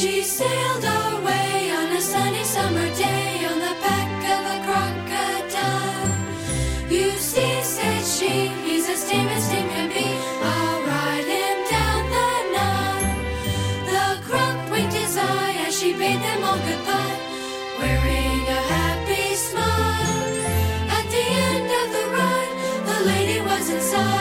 She sailed away on a sunny summer day on the back of a crocodile. You see, said she, he's as tame as tame can be. I'll ride him down the Nile. The croc winked his eye as she bade them all goodbye, wearing a happy smile. At the end of the ride, the lady was inside.